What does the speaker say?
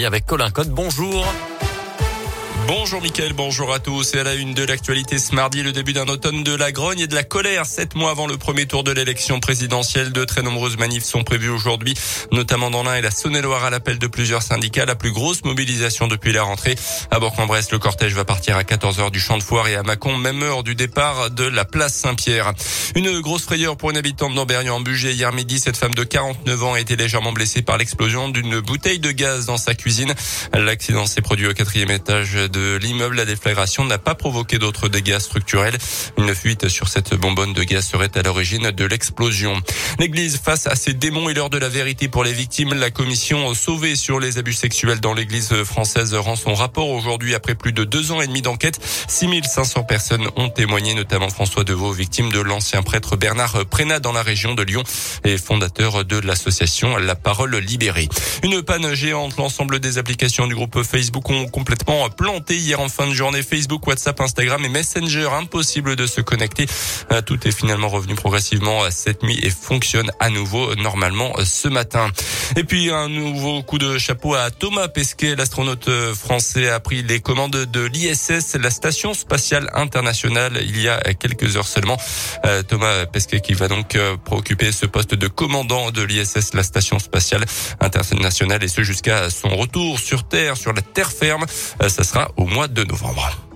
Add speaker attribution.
Speaker 1: Et avec Colin Code, bonjour.
Speaker 2: Bonjour Mickaël, bonjour à tous. Et à la une de l'actualité ce mardi, le début d'un automne de la grogne et de la colère. Sept mois avant le premier tour de l'élection présidentielle, de très nombreuses manifs sont prévues aujourd'hui, notamment dans l'Ain et la Saône-et-Loire à l'appel de plusieurs syndicats. La plus grosse mobilisation depuis la rentrée. À Bourg-en-Bresse, le cortège va partir à 14h du champ de foire et à Mâcon, même heure du départ de la place Saint-Pierre. Une grosse frayeur pour une habitante d'Amberieu en budget. Hier midi, cette femme de 49 ans a été légèrement blessée par l'explosion d'une bouteille de gaz dans sa cuisine. L'accident s'est produit au quatrième étage de l'immeuble. La déflagration n'a pas provoqué d'autres dégâts structurels. Une fuite sur cette bonbonne de gaz serait à l'origine de l'explosion. L'église face à ces démons et l'heure de la vérité pour les victimes. La commission sauvée sur les abus sexuels dans l'église française rend son rapport aujourd'hui après plus de deux ans et demi d'enquête. 6500 personnes ont témoigné, notamment François Deveau, victime de l'ancien prêtre Bernard Prénat dans la région de Lyon et fondateur de l'association La Parole Libérée. Une panne géante. L'ensemble des applications du groupe Facebook ont complètement planté hier en fin de journée. Facebook, WhatsApp, Instagram et Messenger, impossible de se connecter. Euh, tout est finalement revenu progressivement cette nuit et fonctionne à nouveau normalement ce matin. Et puis un nouveau coup de chapeau à Thomas Pesquet, l'astronaute français a pris les commandes de l'ISS, la station spatiale internationale, il y a quelques heures seulement. Euh, Thomas Pesquet qui va donc euh, préoccuper ce poste de commandant de l'ISS, la station spatiale internationale, et ce jusqu'à son retour sur Terre, sur la terre ferme. Ça sera au mois de novembre.